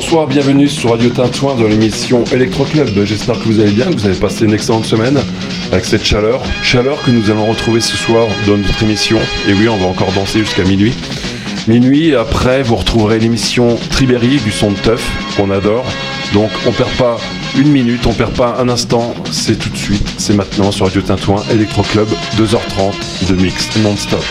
Bonsoir, bienvenue sur Radio Tintouin dans l'émission Electro Club. J'espère que vous allez bien, que vous avez passé une excellente semaine avec cette chaleur. Chaleur que nous allons retrouver ce soir dans notre émission. Et oui, on va encore danser jusqu'à minuit. Minuit, après, vous retrouverez l'émission Tribéry du son de teuf qu'on adore. Donc on perd pas une minute, on perd pas un instant, c'est tout de suite, c'est maintenant sur Radio Tintouin, Electro Club, 2h30 de mix non-stop.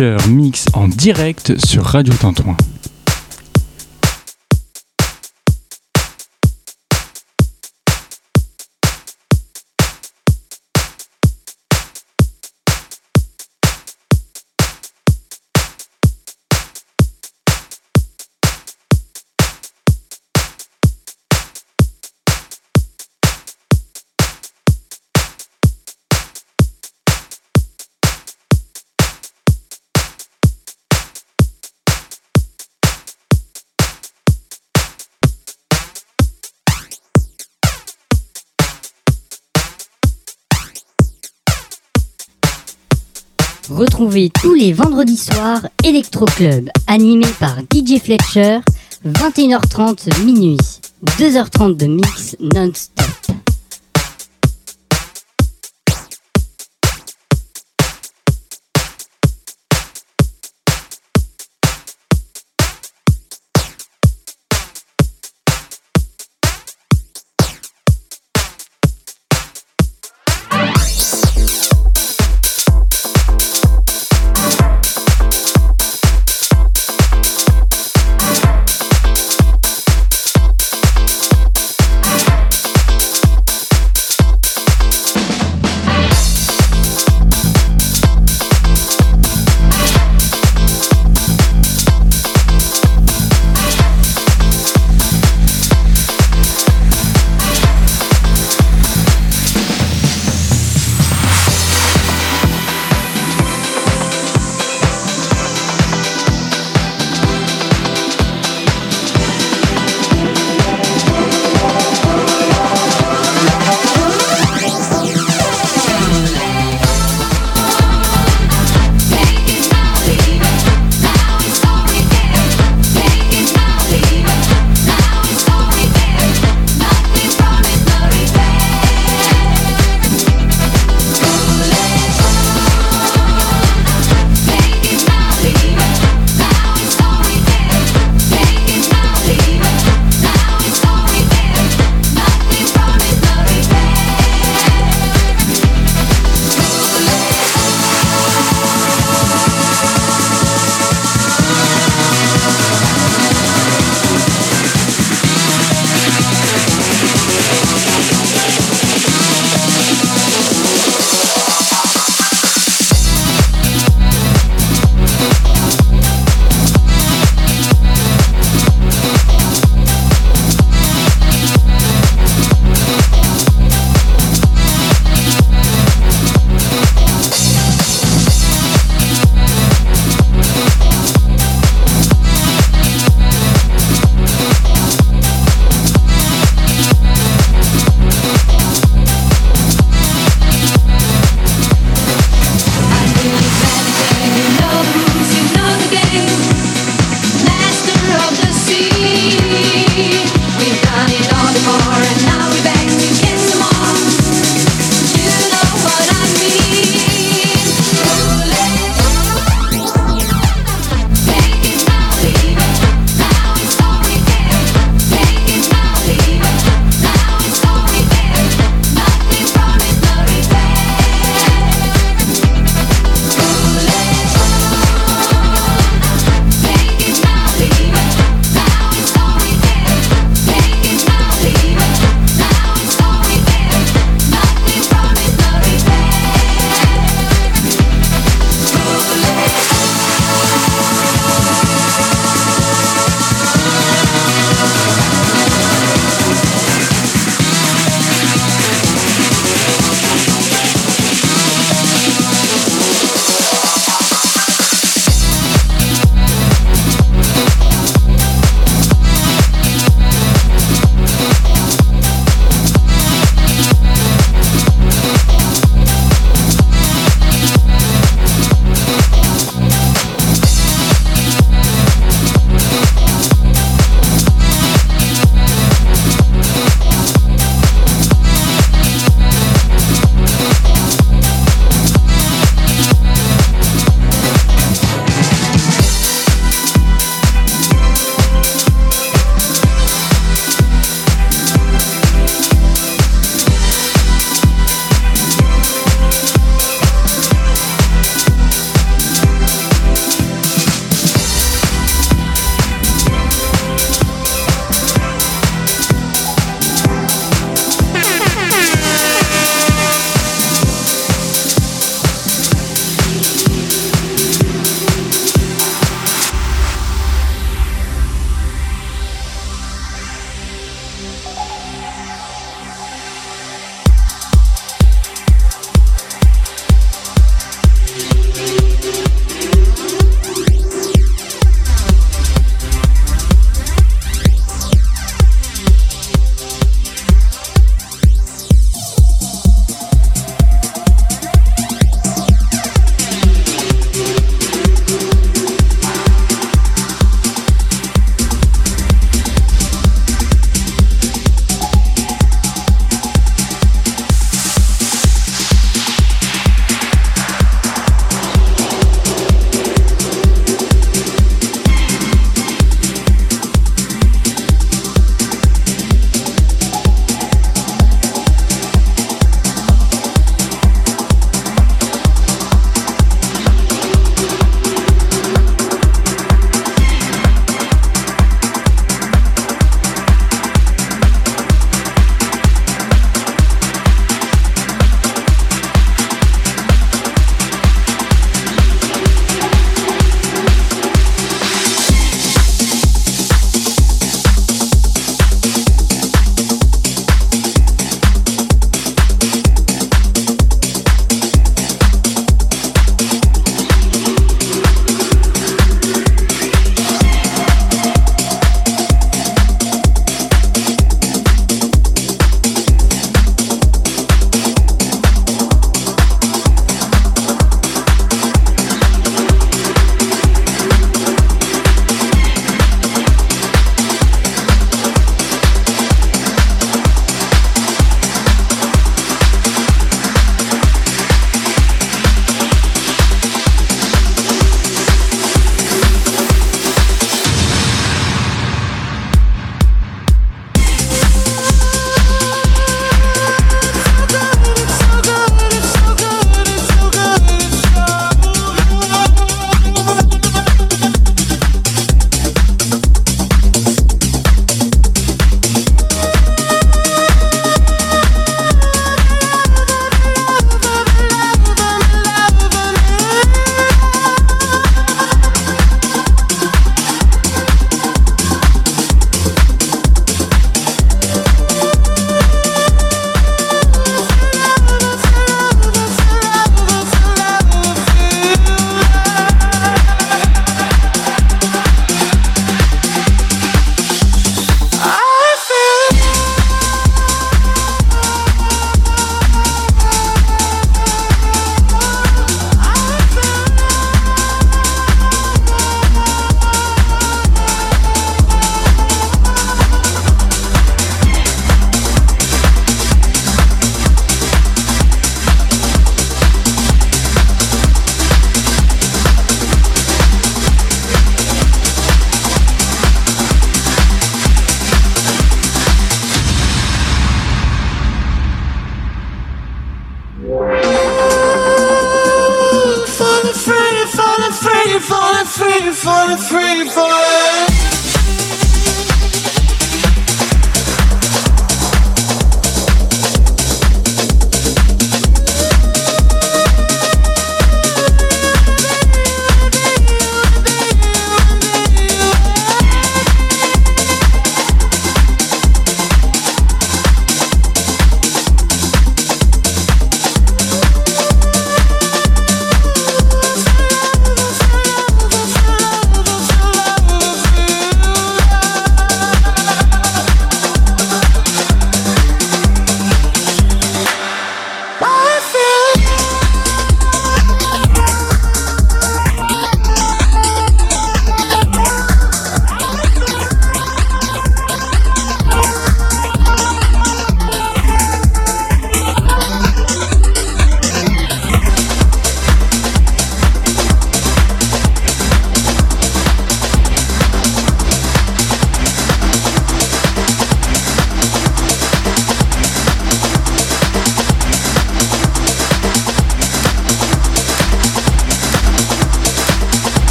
Mix en direct sur Radio Tintouin. Tous les vendredis soirs Electro Club, animé par DJ Fletcher, 21h30 minuit, 2h30 de mix non-stop.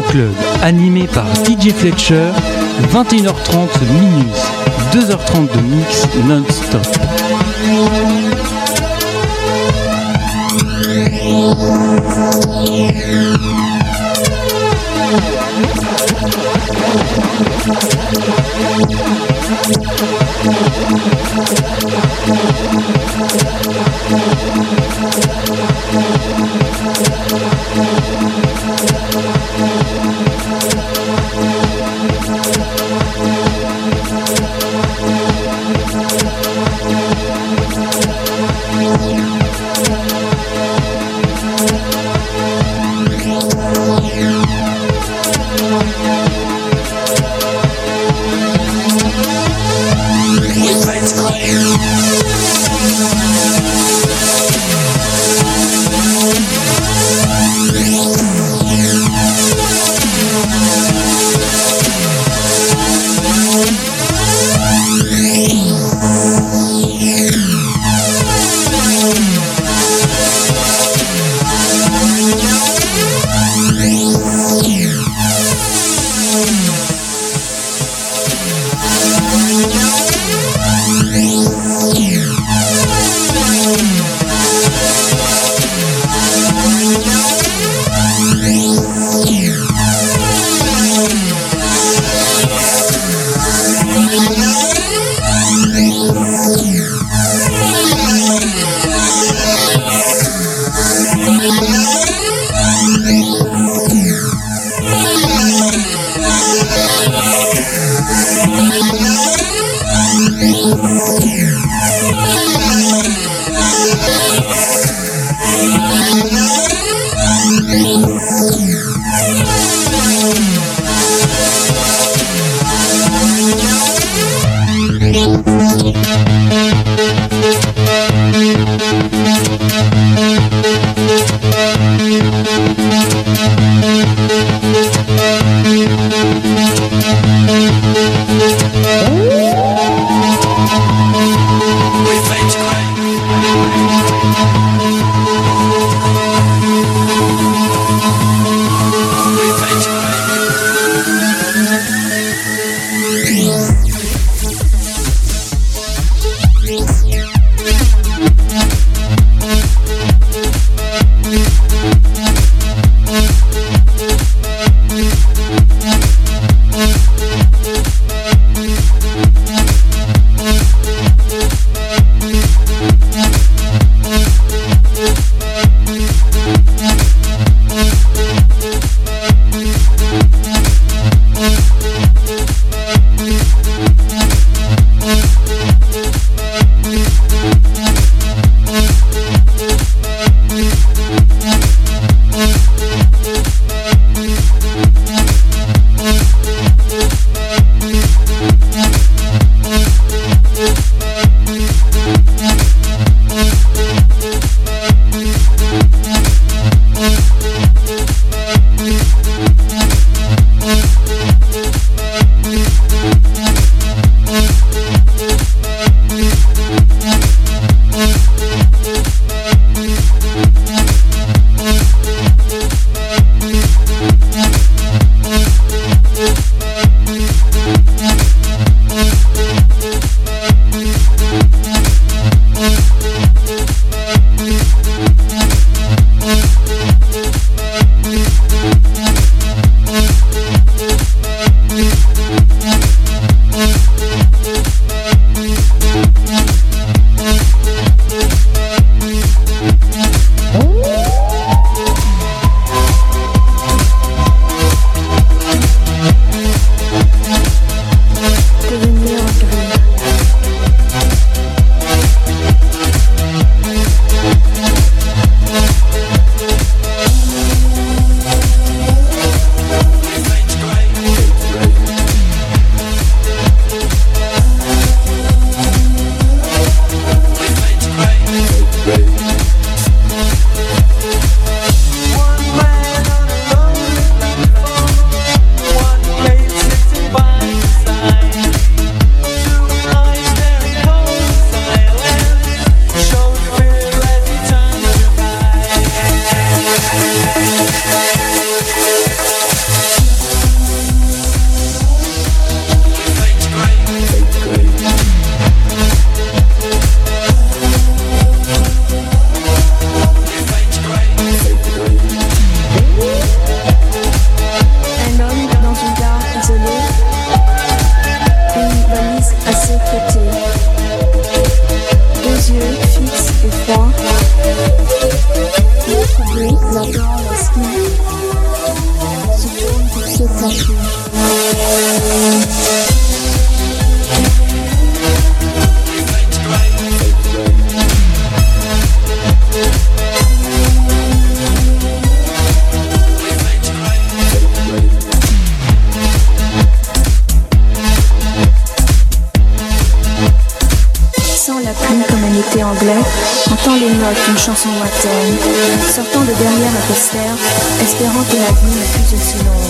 Club, animé par DJ Fletcher, 21h30 minuit, 2h30 de mix non-stop. Pluie comme un été anglais, entend les notes d'une chanson lointaine, sortant de derrière la postère, espérant que la vie n'est plus aussi longue.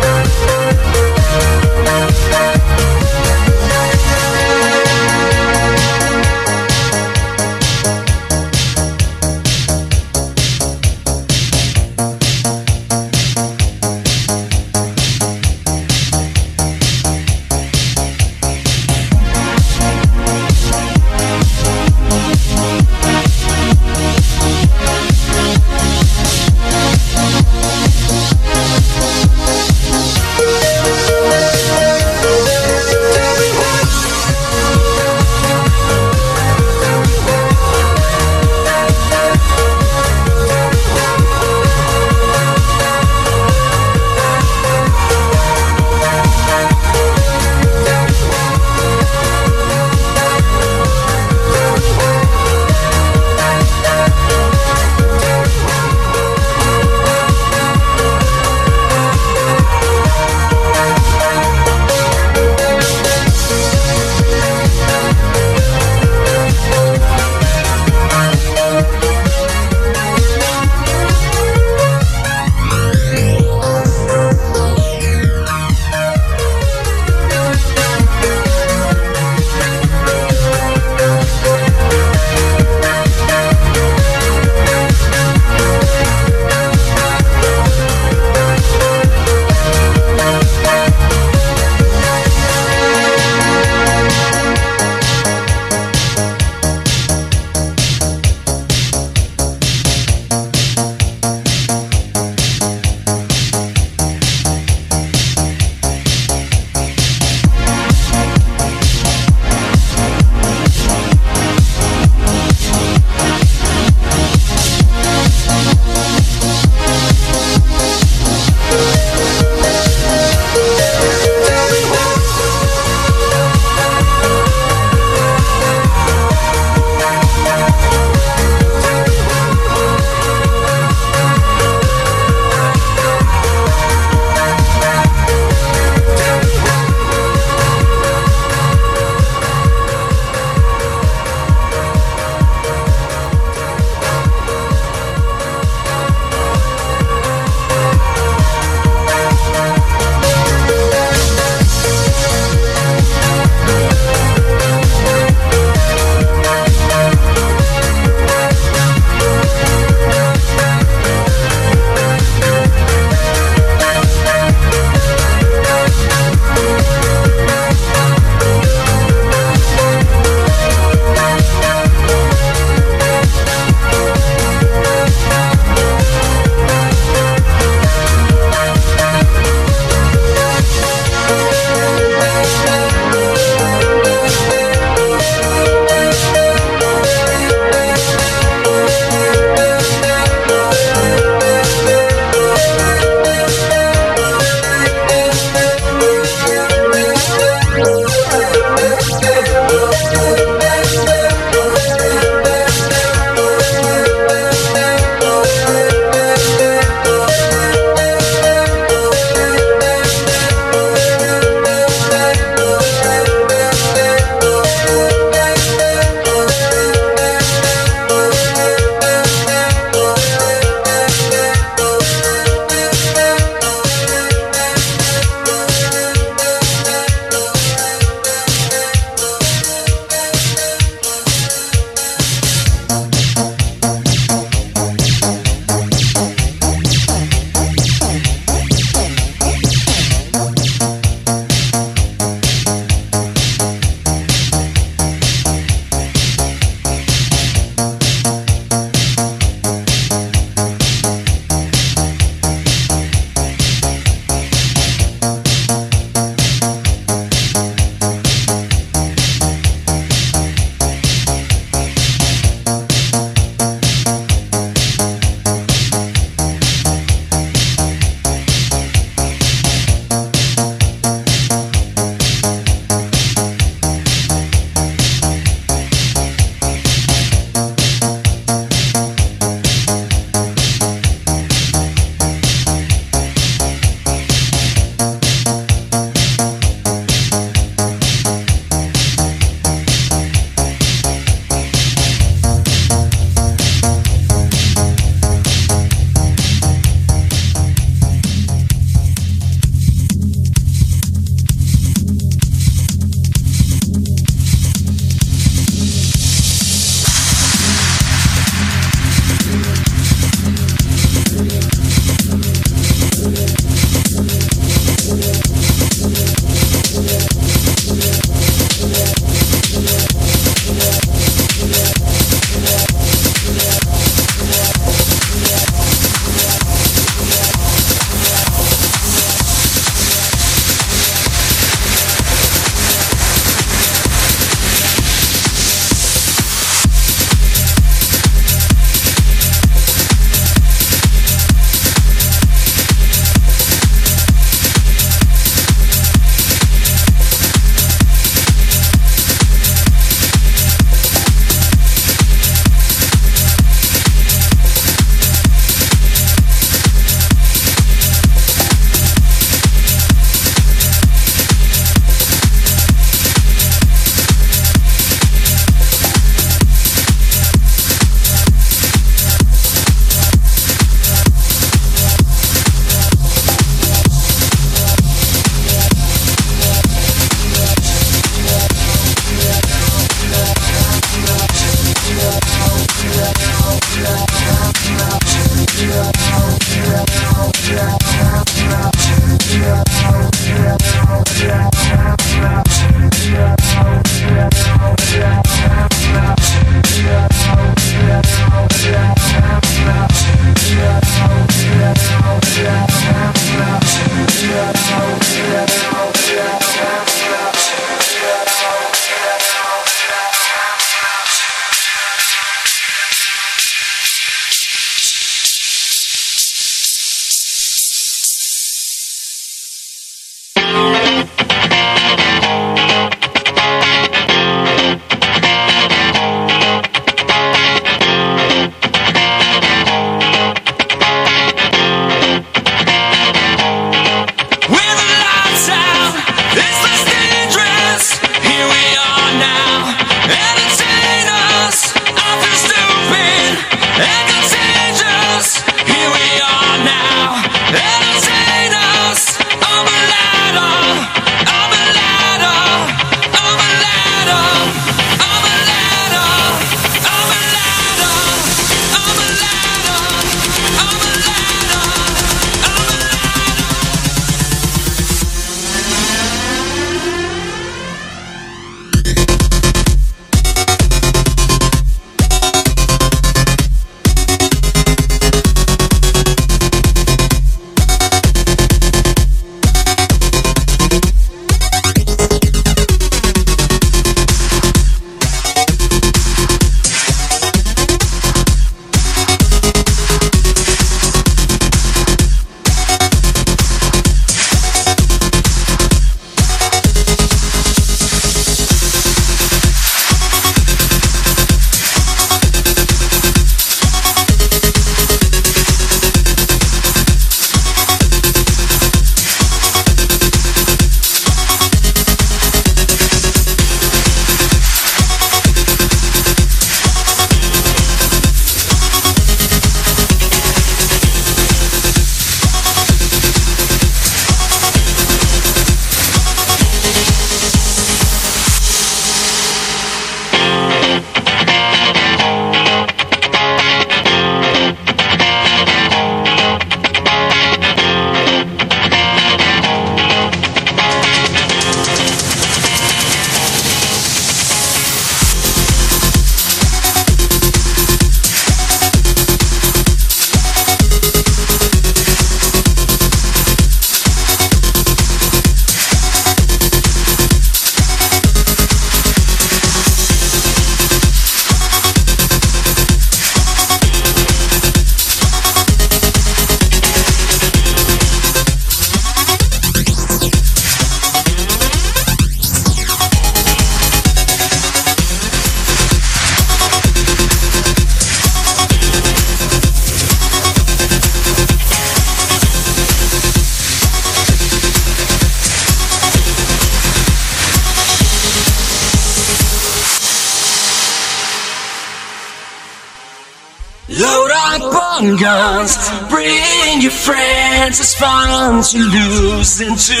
fun to lose and to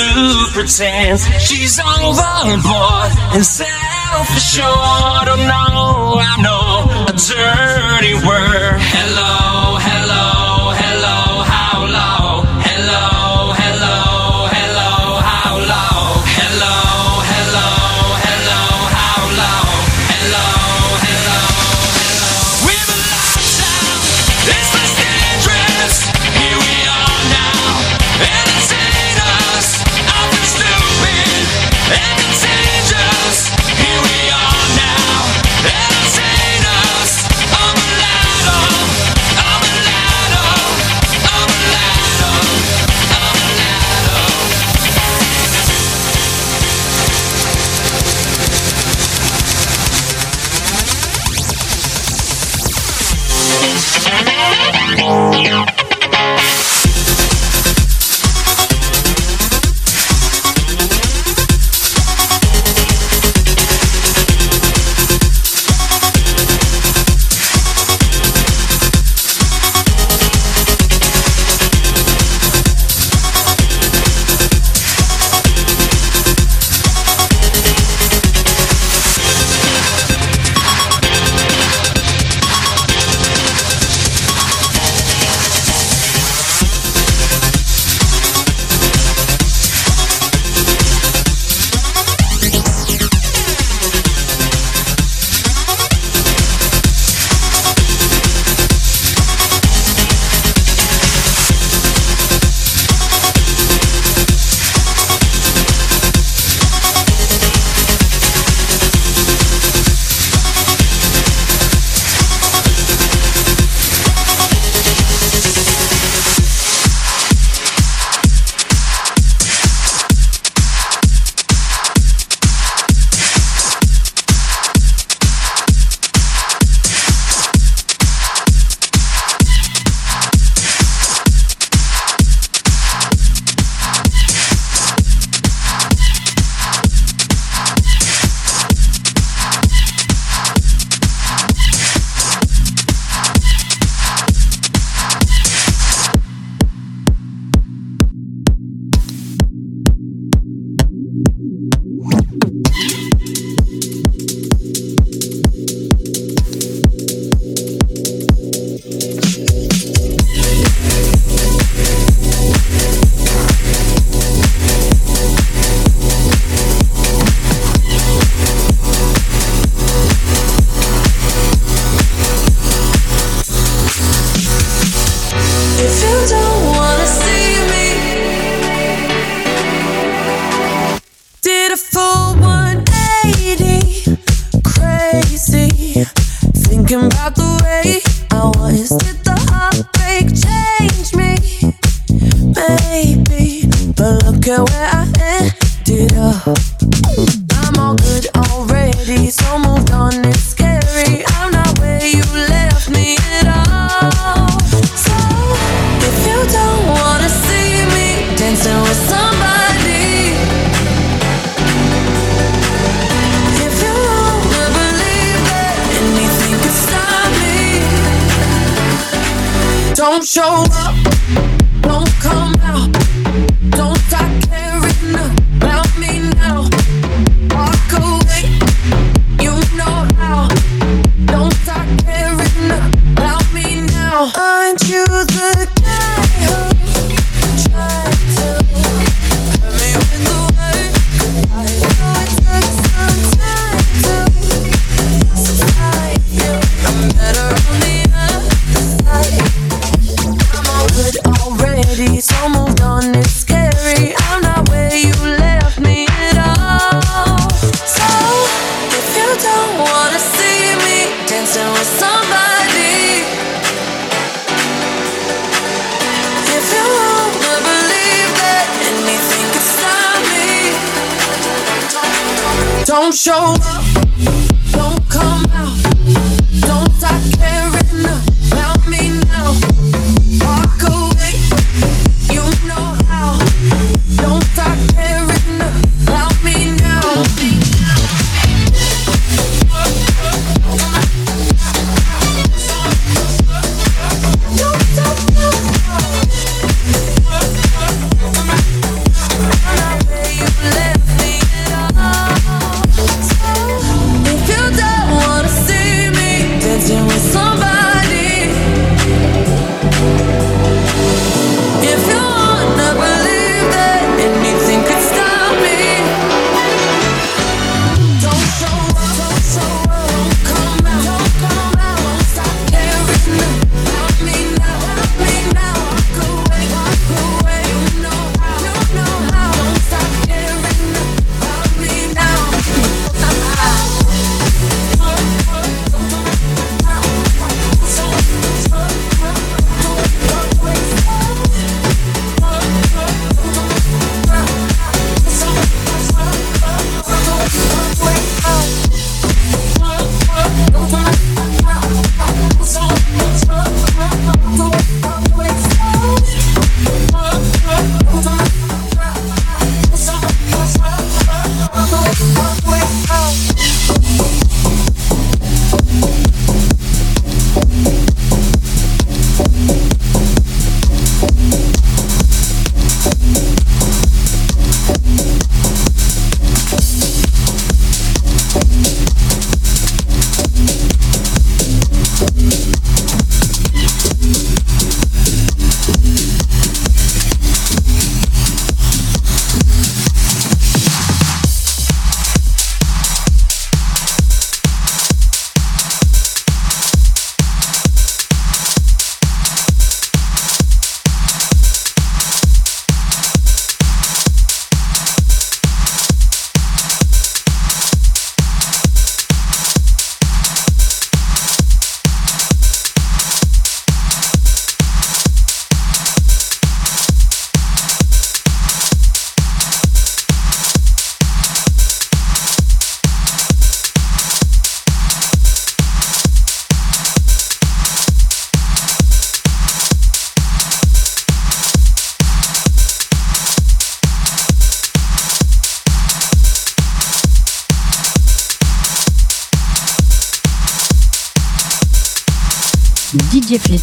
pretend she's overboard and self-assured. Oh no, I know a dirty.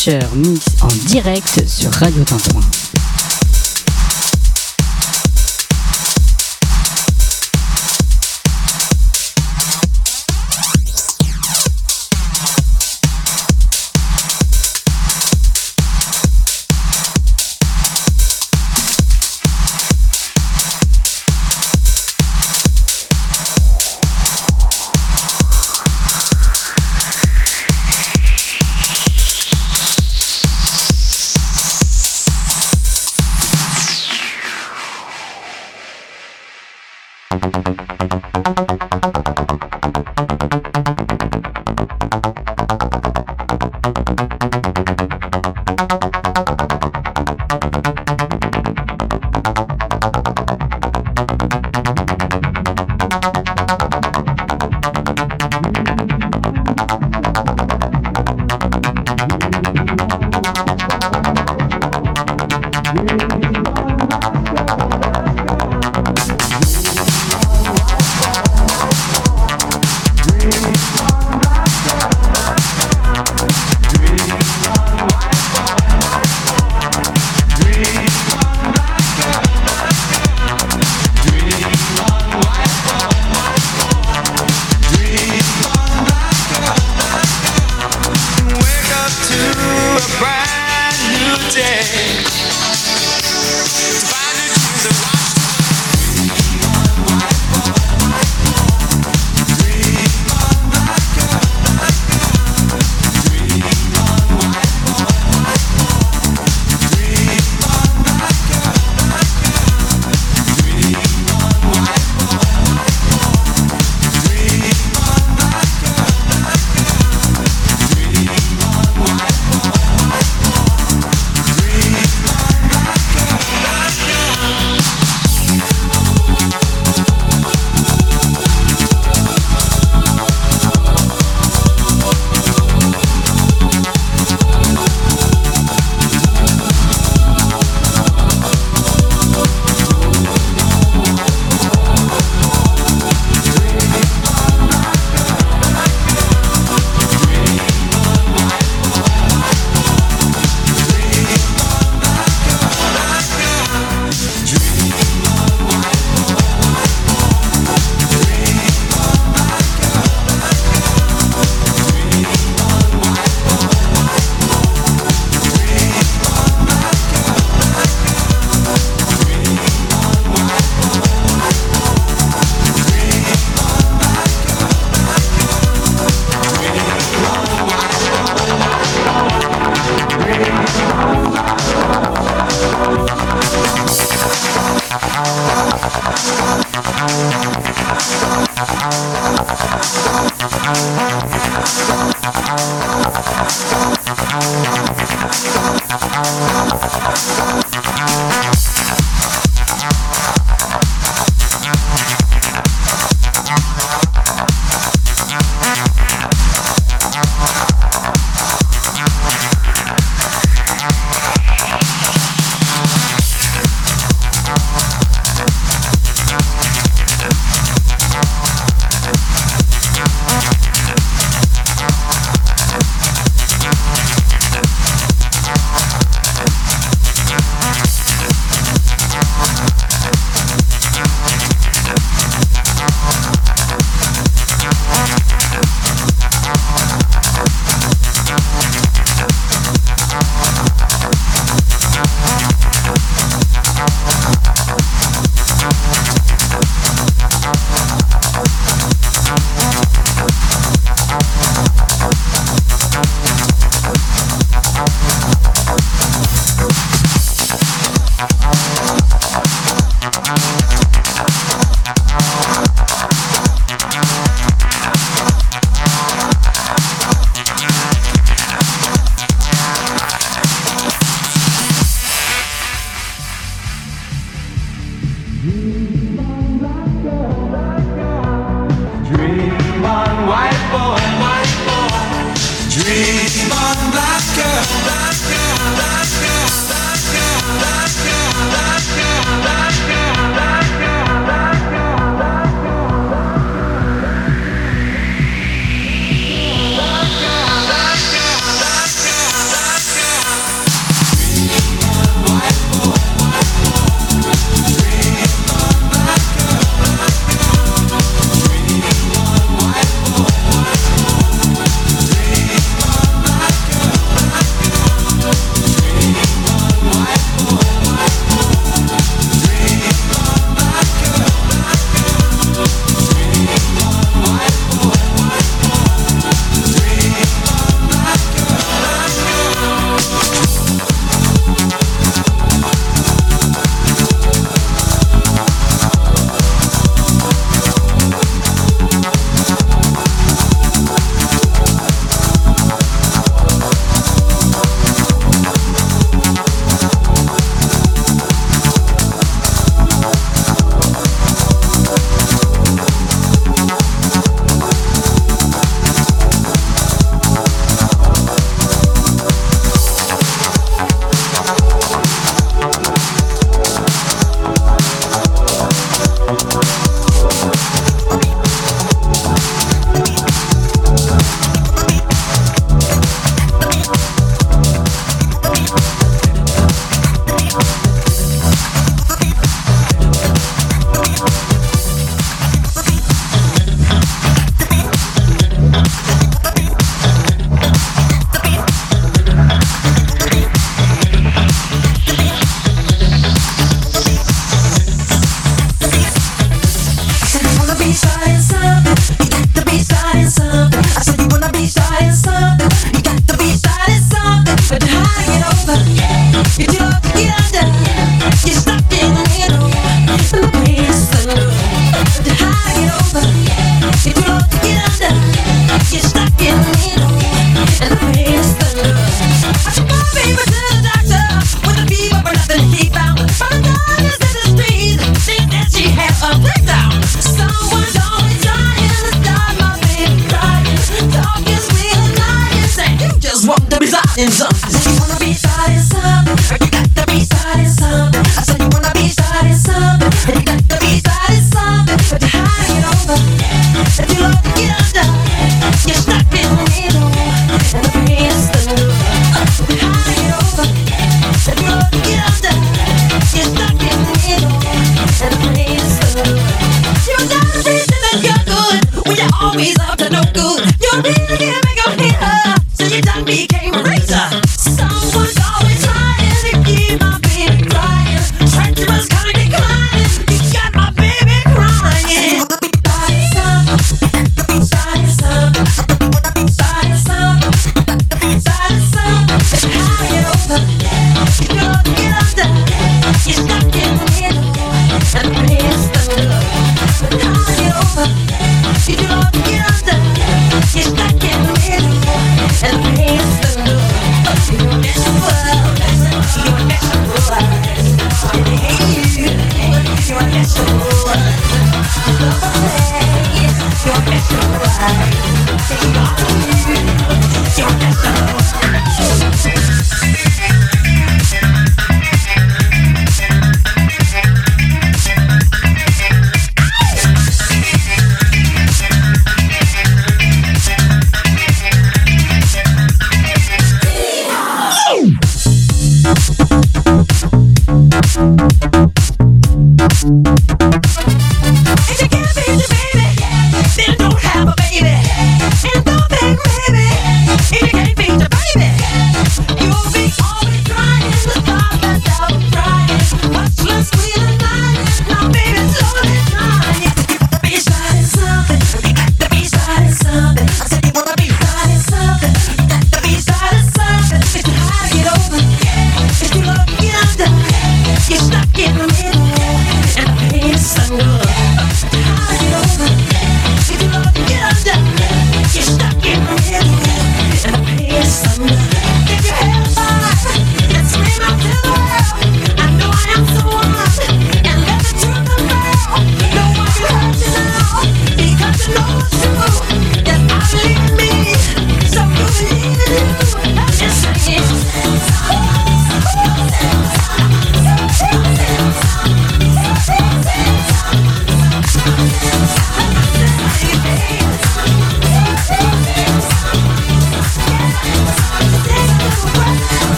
Fletcher mix en direct sur Radio Tintouin.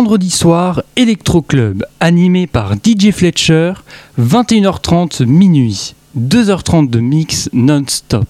Vendredis soirs Electro Club, animé par DJ Fletcher, 21h30 minuit, 2h30 de mix non-stop.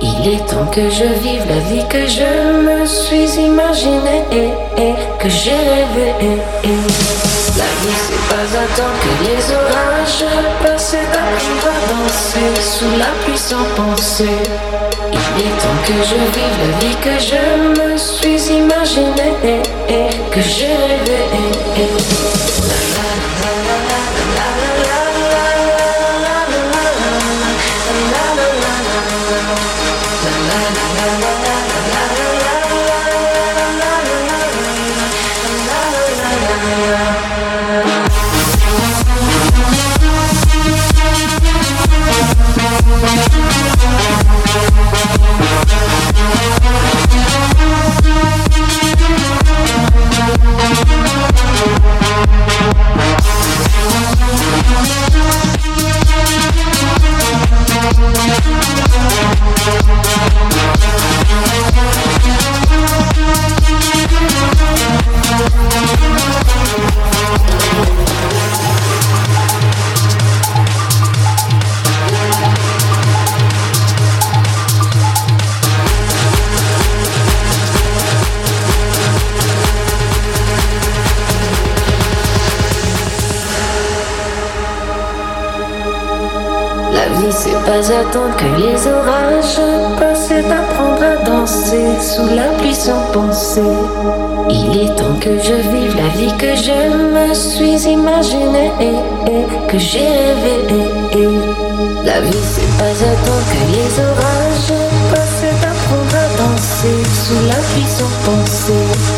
Il est temps que je vive la vie que je me suis imaginée et, que j'ai rêvé. La vie c'est pas attendre que les orages passent et à danser sous la pluie sans penser. Il est temps que je vive la vie que je me suis attendre que les orages passent et d'apprendre à danser sous la pluie sans penser. Il est temps que je vive la vie que je me suis imaginée et, que j'ai rêvé. Et, et. La vie c'est pas attendre que les orages passent et d'apprendre à danser sous la pluie sans penser.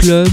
Club,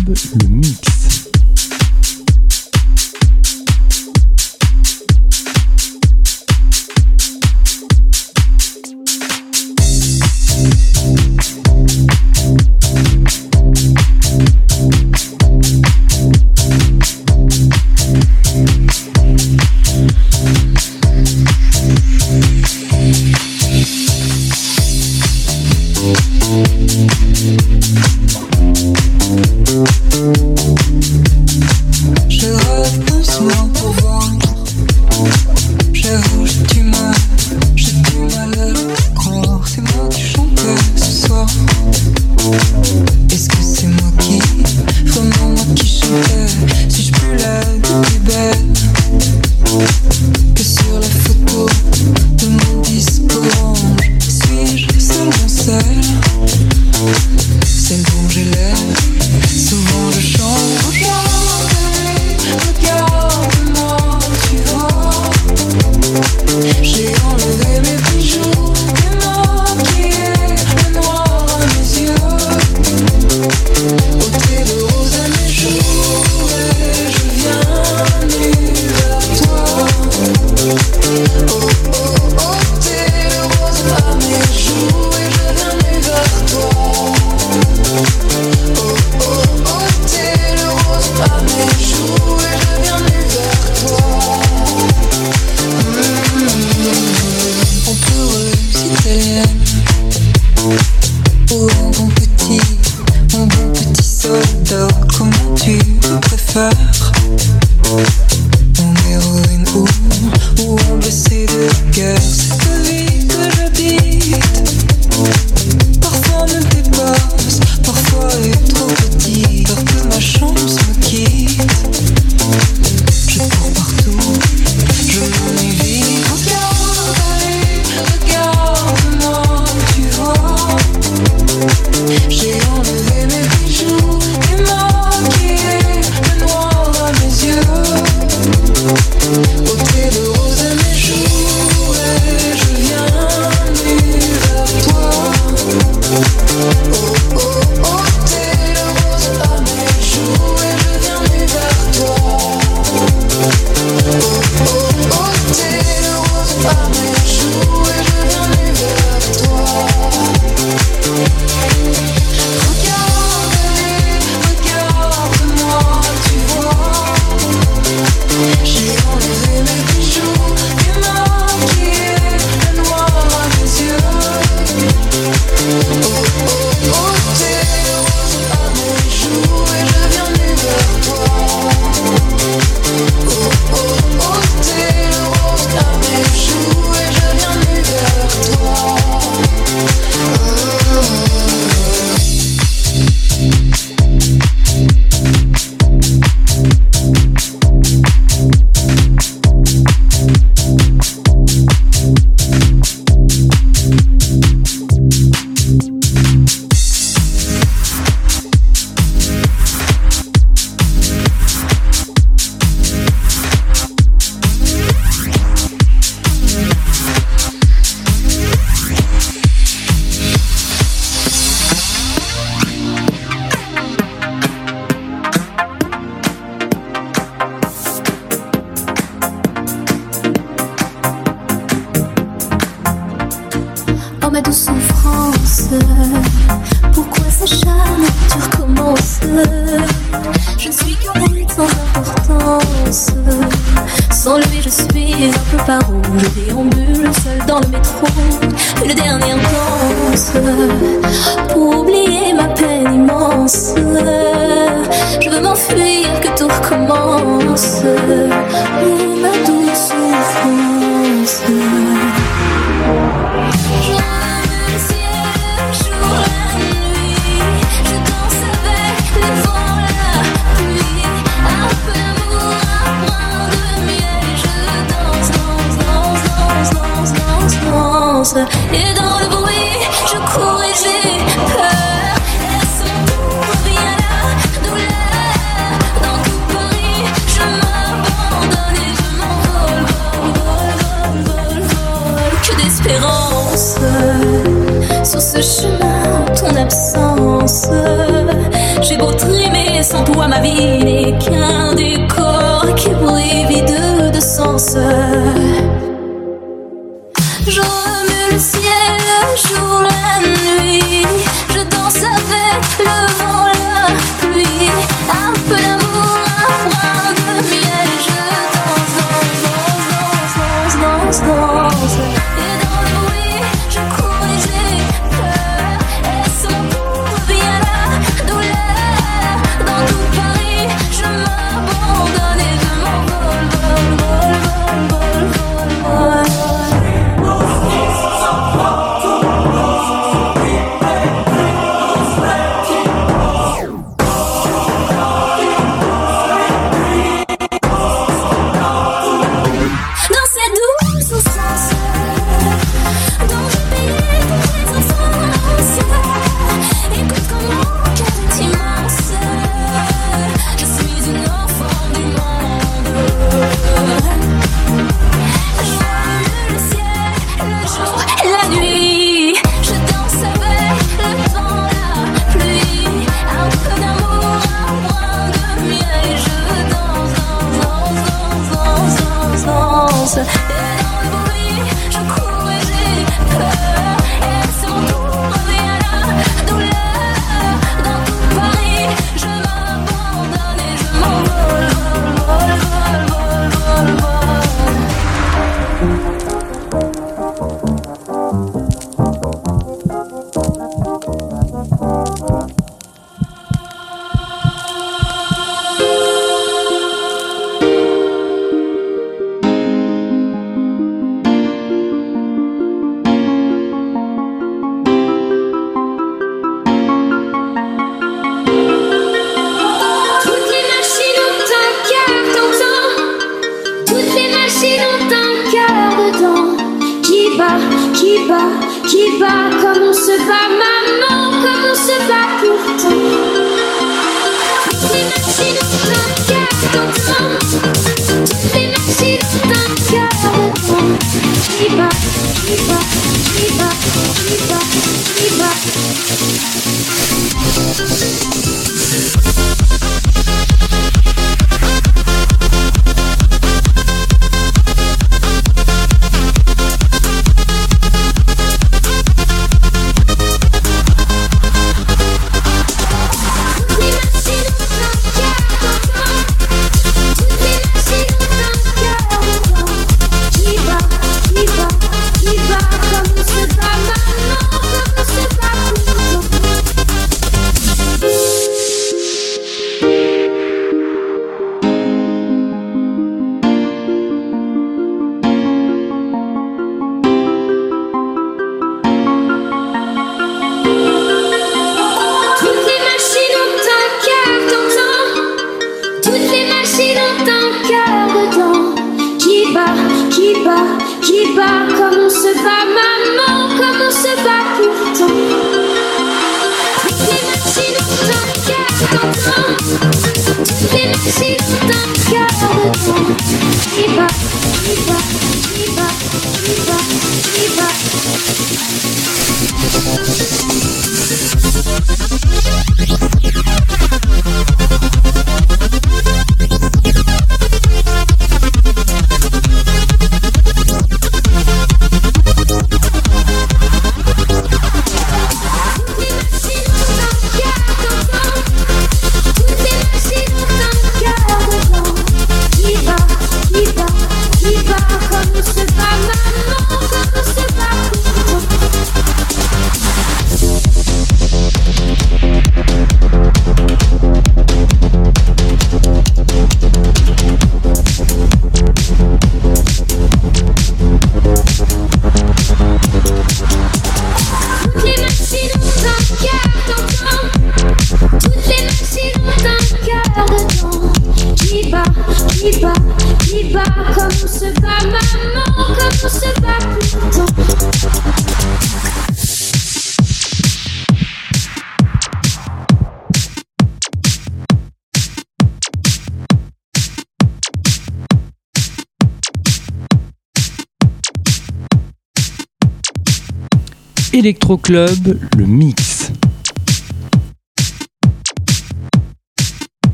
Electro Club, le mix.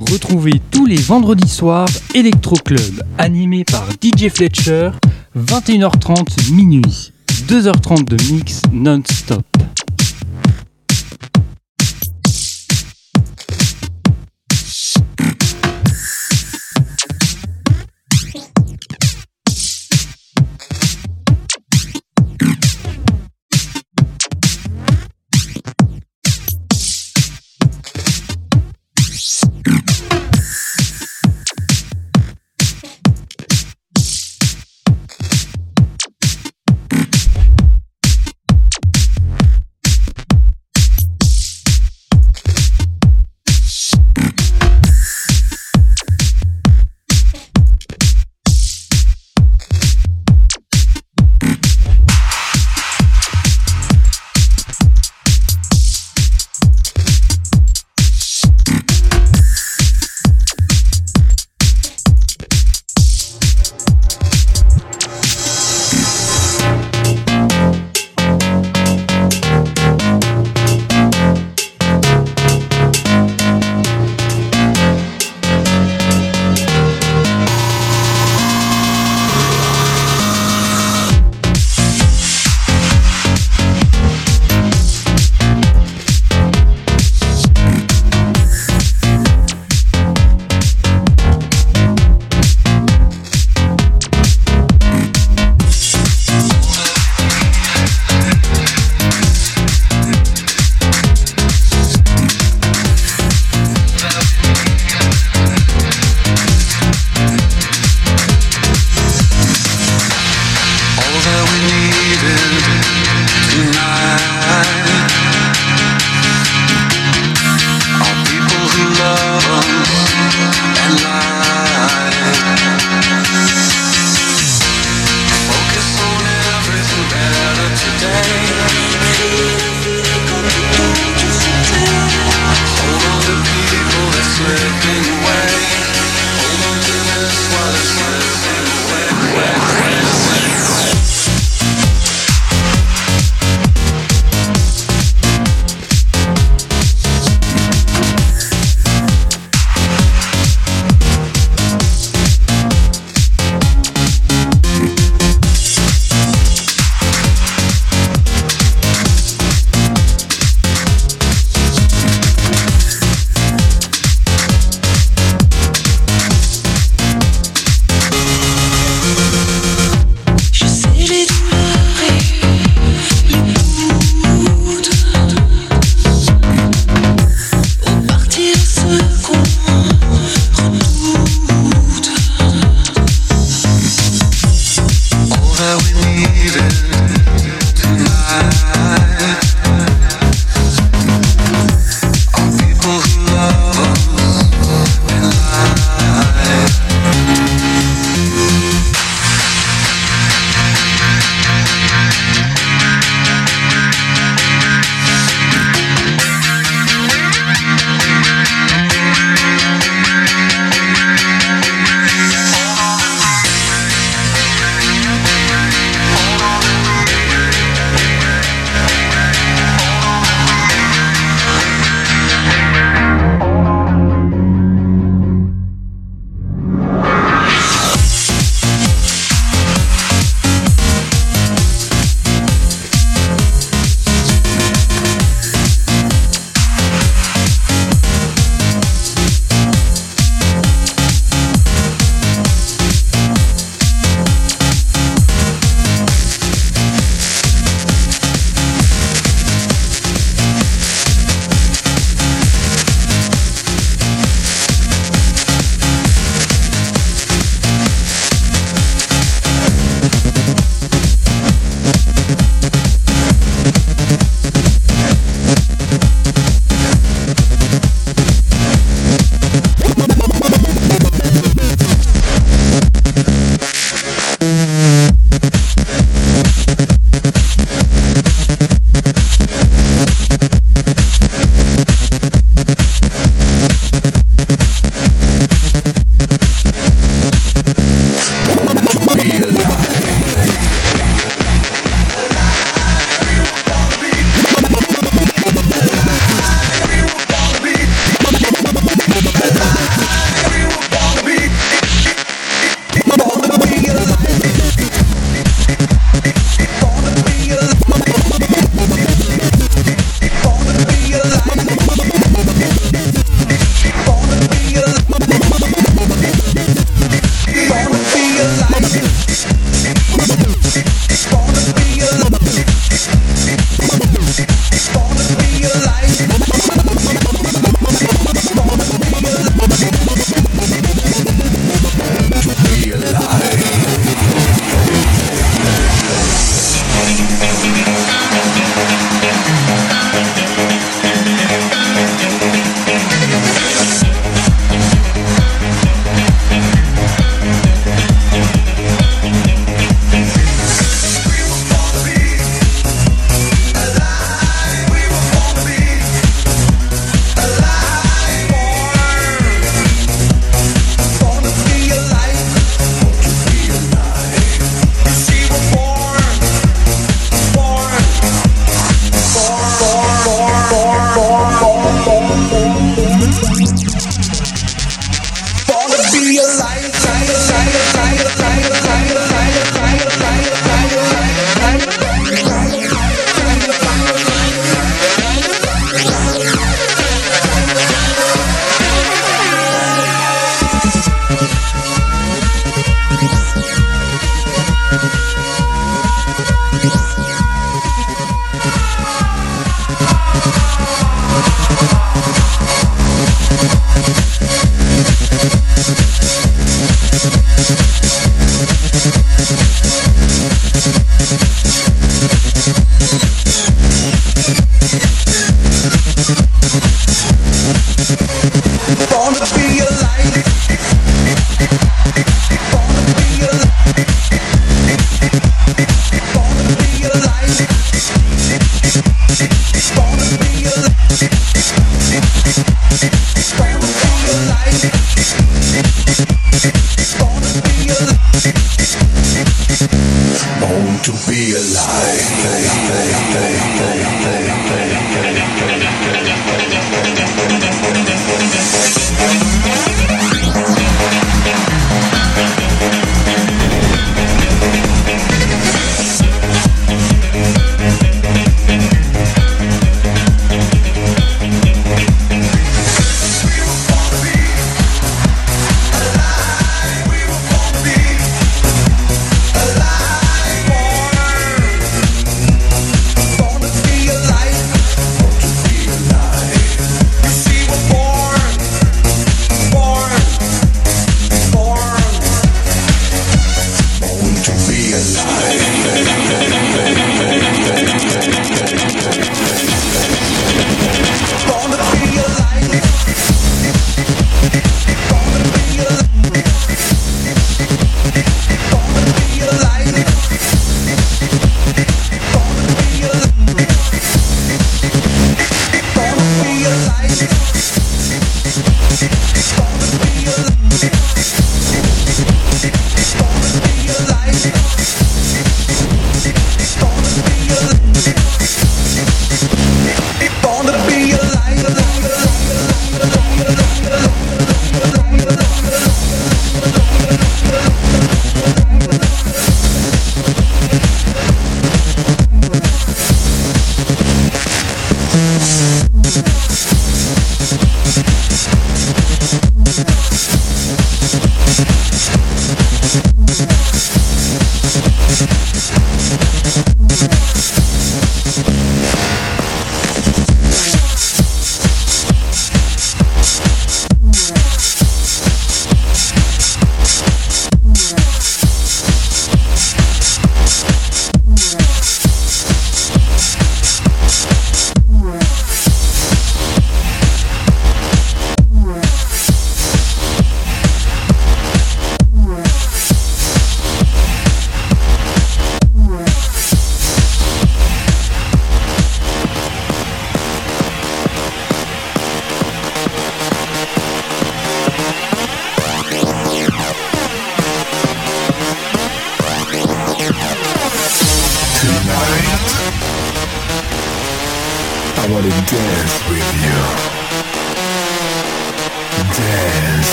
Retrouvez tous les vendredis soirs Electro Club, animé par DJ Fletcher, 21h30 minuit, 2h30 de mix non-stop.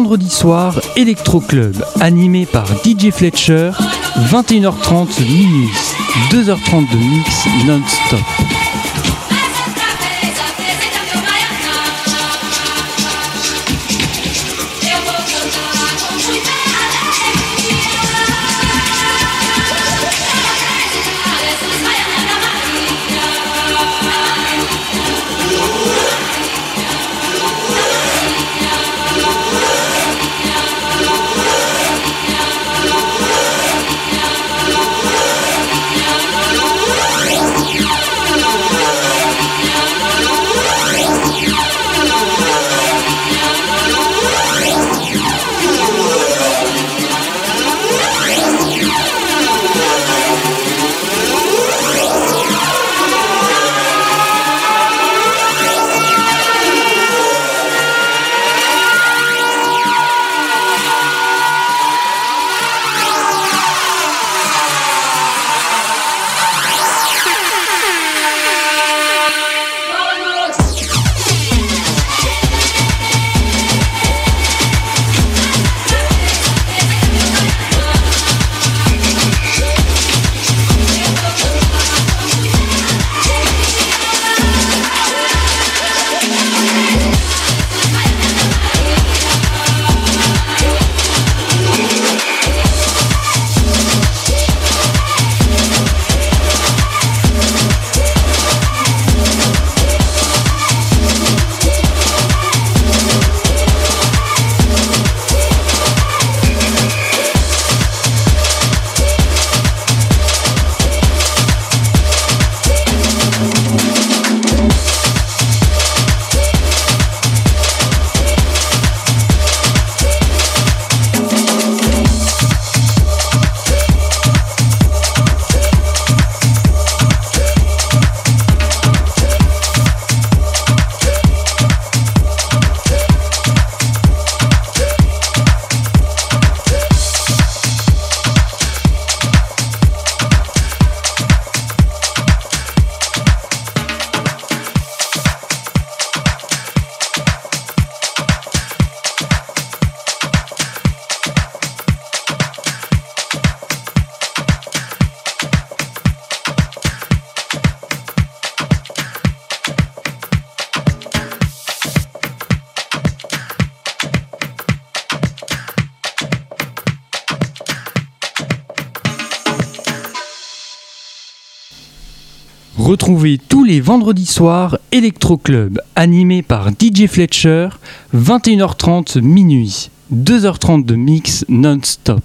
Vendredis soirs Electro Club, animé par DJ Fletcher, 21h30 minuit, 2h30 de mix non-stop. Vendredis soirs Electro Club, animé par DJ Fletcher, 21h30 minuit, 2h30 de mix non-stop.